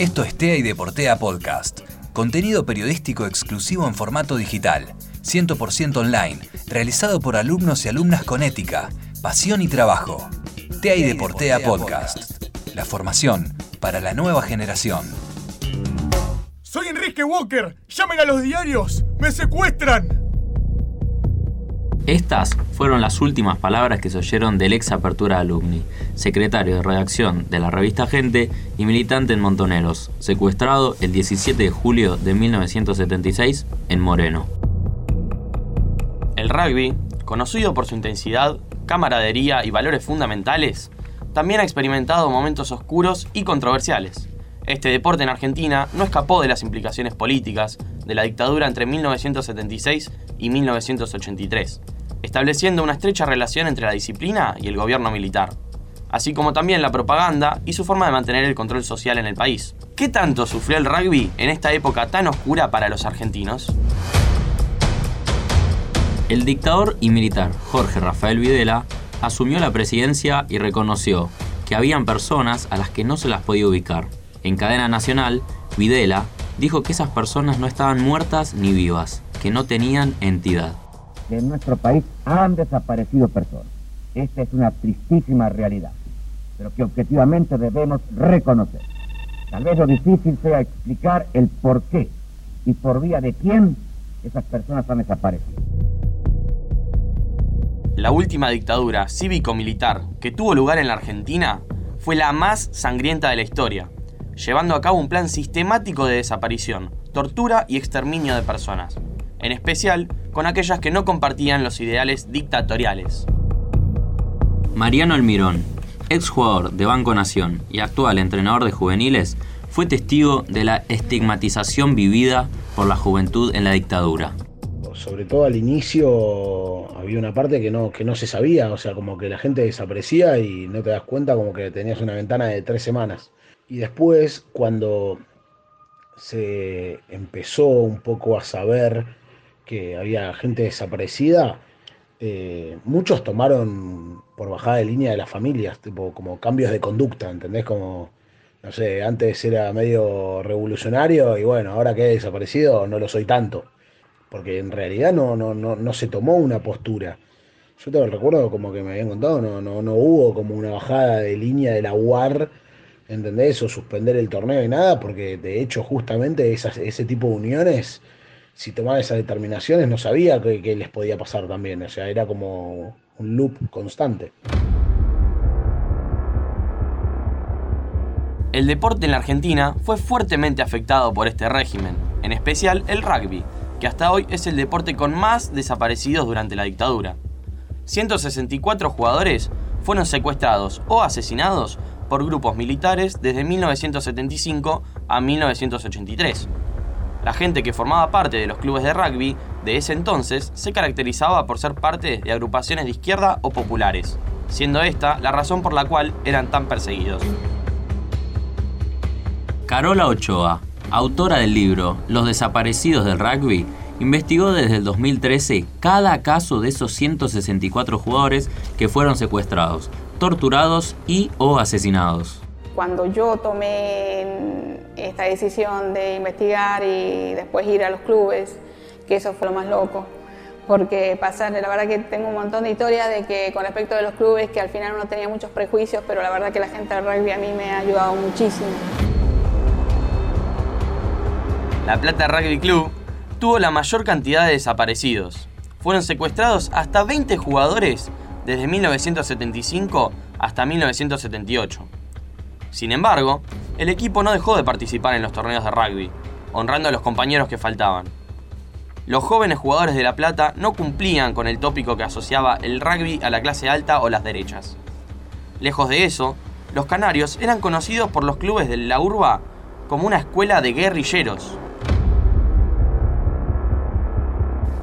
Esto es TEA y Deportea Podcast, contenido periodístico exclusivo en formato digital, 100% online, realizado por alumnos y alumnas con ética, pasión y trabajo. TEA y Deportea Podcast, la formación para la nueva generación. Soy Enrique Walker, llamen a los diarios, me secuestran. Estas fueron las últimas palabras que se oyeron del ex Apertura Alumni, secretario de redacción de la revista Gente y militante en Montoneros, secuestrado el 17 de julio de 1976 en Moreno. El rugby, conocido por su intensidad, camaradería y valores fundamentales, también ha experimentado momentos oscuros y controversiales. Este deporte en Argentina no escapó de las implicaciones políticas de la dictadura entre 1976 y 1983, estableciendo una estrecha relación entre la disciplina y el gobierno militar, así como también la propaganda y su forma de mantener el control social en el país. ¿Qué tanto sufrió el rugby en esta época tan oscura para los argentinos? El dictador y militar Jorge Rafael Videla asumió la presidencia y reconoció que habían personas a las que no se las podía ubicar. En cadena nacional, Videla dijo que esas personas no estaban muertas ni vivas, que no tenían entidad. En nuestro país han desaparecido personas. Esta es una tristísima realidad, pero que objetivamente debemos reconocer. Tal vez lo difícil sea explicar el por qué y por vía de quién esas personas han desaparecido. La última dictadura cívico-militar que tuvo lugar en la Argentina fue la más sangrienta de la historia, llevando a cabo un plan sistemático de desaparición, tortura y exterminio de personas, en especial con aquellas que no compartían los ideales dictatoriales. Mariano Almirón, exjugador de Banco Nación y actual entrenador de juveniles, fue testigo de la estigmatización vivida por la juventud en la dictadura sobre todo al inicio había una parte que no, que no se sabía, o sea, como que la gente desaparecía y no te das cuenta como que tenías una ventana de tres semanas. Y después, cuando se empezó un poco a saber que había gente desaparecida, eh, muchos tomaron por bajada de línea de las familias, tipo como cambios de conducta, ¿entendés? Como, no sé, antes era medio revolucionario y bueno, ahora que he desaparecido no lo soy tanto porque en realidad no, no, no, no se tomó una postura. Yo te recuerdo como que me habían contado, no, no, no hubo como una bajada de línea de la UAR, ¿entendés? O suspender el torneo y nada, porque de hecho justamente ese tipo de uniones, si tomaban esas determinaciones, no sabía qué les podía pasar también, o sea, era como un loop constante. El deporte en la Argentina fue fuertemente afectado por este régimen, en especial el rugby, que hasta hoy es el deporte con más desaparecidos durante la dictadura. 164 jugadores fueron secuestrados o asesinados por grupos militares desde 1975 a 1983. La gente que formaba parte de los clubes de rugby de ese entonces se caracterizaba por ser parte de agrupaciones de izquierda o populares, siendo esta la razón por la cual eran tan perseguidos. Carola Ochoa, autora del libro Los desaparecidos del rugby, investigó desde el 2013 cada caso de esos 164 jugadores que fueron secuestrados, torturados y o asesinados. Cuando yo tomé esta decisión de investigar y después ir a los clubes, que eso fue lo más loco, porque pasar, la verdad que tengo un montón de historias de que con respecto de los clubes, que al final uno tenía muchos prejuicios, pero la verdad que la gente del rugby a mí me ha ayudado muchísimo. La Plata Rugby Club tuvo la mayor cantidad de desaparecidos. Fueron secuestrados hasta 20 jugadores desde 1975 hasta 1978. Sin embargo, el equipo no dejó de participar en los torneos de rugby, honrando a los compañeros que faltaban. Los jóvenes jugadores de La Plata no cumplían con el tópico que asociaba el rugby a la clase alta o las derechas. Lejos de eso, los canarios eran conocidos por los clubes de la urba como una escuela de guerrilleros.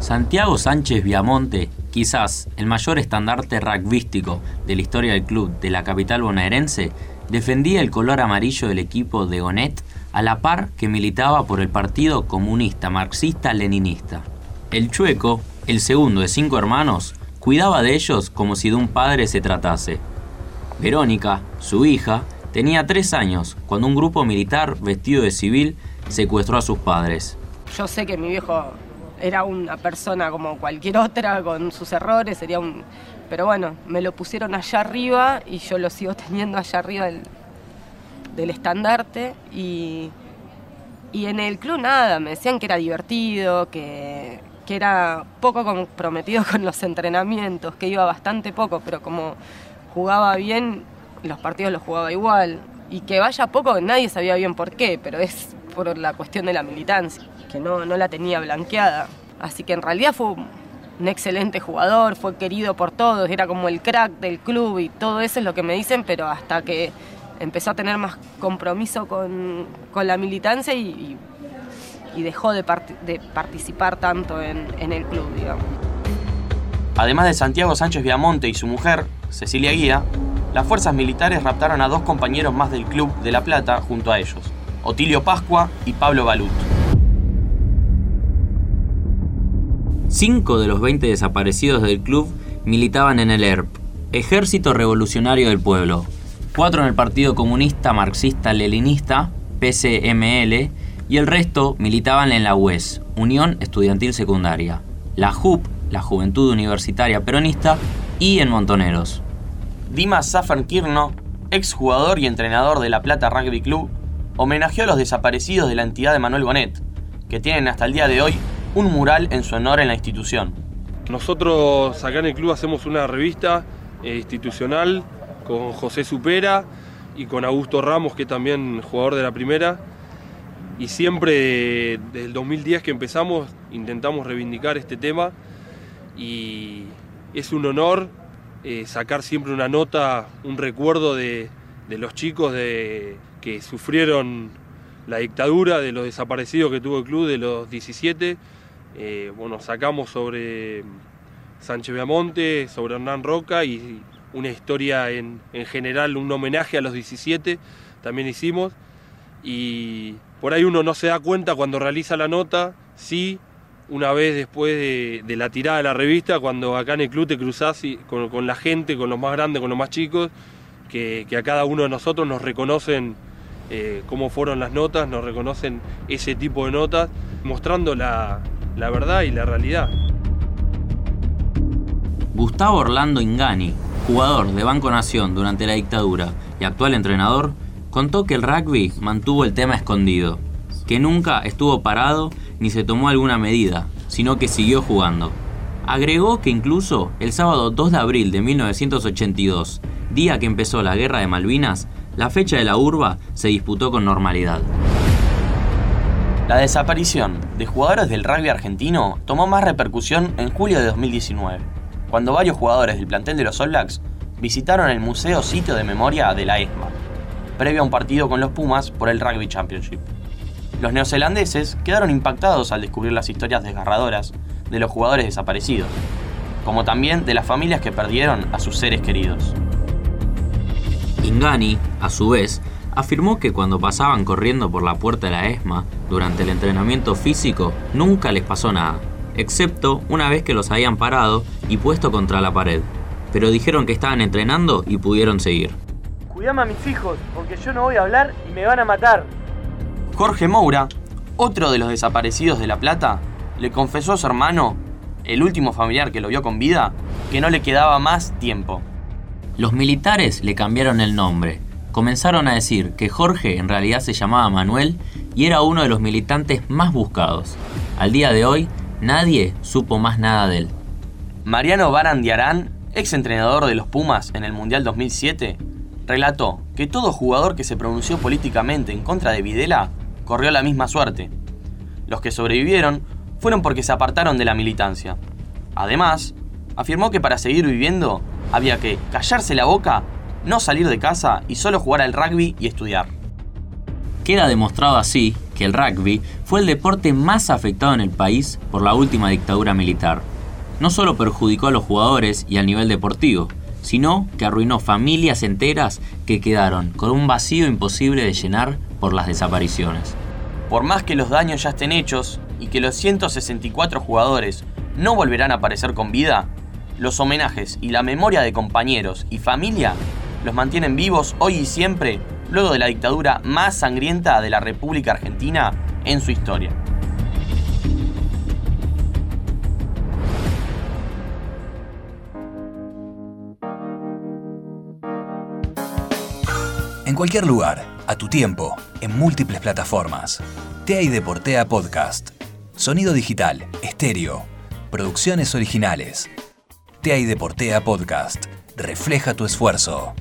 Santiago Sánchez Viamonte, quizás el mayor estandarte rugbyístico de la historia del club de la capital bonaerense, defendía el color amarillo del equipo de Gonet a la par que militaba por el Partido Comunista Marxista-Leninista. El Chueco, el segundo de cinco hermanos, cuidaba de ellos como si de un padre se tratase. Verónica, su hija, Tenía tres años cuando un grupo militar vestido de civil secuestró a sus padres. Yo sé que mi viejo era una persona como cualquier otra, con sus errores, sería un... Pero bueno, me lo pusieron allá arriba y yo lo sigo teniendo allá arriba del, del estandarte y, y en el club nada, me decían que era divertido, que, que era poco comprometido con los entrenamientos, que iba bastante poco, pero como jugaba bien, los partidos los jugaba igual. Y que vaya poco, nadie sabía bien por qué, pero es por la cuestión de la militancia, que no, no la tenía blanqueada. Así que en realidad fue un excelente jugador, fue querido por todos, era como el crack del club y todo eso es lo que me dicen, pero hasta que empezó a tener más compromiso con, con la militancia y, dejó de, participar tanto en, en el club. Además de Santiago Sánchez Viamonte y su mujer, Cecilia Guía, las fuerzas militares raptaron a dos compañeros más del Club de La Plata junto a ellos, Otilio Pascua y Pablo Balut. Cinco de los 20 desaparecidos del club militaban en el ERP, Ejército Revolucionario del Pueblo, cuatro en el Partido Comunista Marxista-Leninista, PCML, y el resto militaban en la UES, Unión Estudiantil Secundaria, la JUP, la Juventud Universitaria Peronista, y en Montoneros. Dimas Kirno, exjugador y entrenador de La Plata Rugby Club, homenajeó a los desaparecidos de la entidad de Manuel Bonet, que tienen hasta el día de hoy un mural en su honor en la institución. Nosotros acá en el club hacemos una revista eh, institucional con José Supera y con Augusto Ramos, que es también jugador de la primera. Y siempre desde el 2010 que empezamos intentamos reivindicar este tema y es un honor eh, sacar siempre una nota, un recuerdo de, los chicos de, que sufrieron la dictadura, de los desaparecidos que tuvo el club, de los 17 eh, bueno, sacamos sobre Sánchez Viamonte, sobre Hernán Roca y una historia en, general, un homenaje a los 17 también hicimos. Y por ahí uno no se da cuenta cuando realiza la nota, sí, una vez después de, la tirada de la revista, cuando acá en el club te cruzás con, la gente, con los más grandes, con los más chicos, que, a cada uno de nosotros nos reconocen eh, cómo fueron las notas, nos reconocen ese tipo de notas, mostrando la, la verdad y la realidad. Gustavo Orlando Ingani, jugador de Banco Nación durante la dictadura y actual entrenador, contó que el rugby mantuvo el tema escondido, que nunca estuvo parado ni se tomó alguna medida, sino que siguió jugando. Agregó que incluso el sábado 2 de abril de 1982, día que empezó la Guerra de Malvinas, la fecha de la urba se disputó con normalidad. La desaparición de jugadores del rugby argentino tomó más repercusión en julio de 2019, cuando varios jugadores del plantel de los All Blacks visitaron el Museo Sitio de Memoria de la ESMA, previo a un partido con los Pumas por el Rugby Championship. Los neozelandeses quedaron impactados al descubrir las historias desgarradoras de los jugadores desaparecidos, como también de las familias que perdieron a sus seres queridos. Ingani, a su vez, afirmó que cuando pasaban corriendo por la puerta de la ESMA durante el entrenamiento físico nunca les pasó nada, excepto una vez que los habían parado y puesto contra la pared. Pero dijeron que estaban entrenando y pudieron seguir. Cuidame a mis hijos, porque yo no voy a hablar y me van a matar. Jorge Moura, otro de los desaparecidos de La Plata, le confesó a su hermano, el último familiar que lo vio con vida, que no le quedaba más tiempo. Los militares le cambiaron el nombre comenzaron a decir que Jorge en realidad se llamaba Manuel y era uno de los militantes más buscados. Al día de hoy, nadie supo más nada de él. Mariano Barandiarán, ex entrenador de los Pumas en el Mundial 2007, relató que todo jugador que se pronunció políticamente en contra de Videla corrió la misma suerte. Los que sobrevivieron fueron porque se apartaron de la militancia. Además, afirmó que para seguir viviendo había que callarse la boca no salir de casa y solo jugar al rugby y estudiar. Queda demostrado así que el rugby fue el deporte más afectado en el país por la última dictadura militar. No solo perjudicó a los jugadores y al nivel deportivo, sino que arruinó familias enteras que quedaron con un vacío imposible de llenar por las desapariciones. Por más que los daños ya estén hechos y que los 164 jugadores no volverán a aparecer con vida, los homenajes y la memoria de compañeros y familia los mantienen vivos hoy y siempre luego de la dictadura más sangrienta de la República Argentina en su historia. En cualquier lugar, a tu tiempo, en múltiples plataformas. TEA y Deportea Podcast. Sonido digital, estéreo. Producciones originales. TEA y Deportea Podcast. Refleja tu esfuerzo.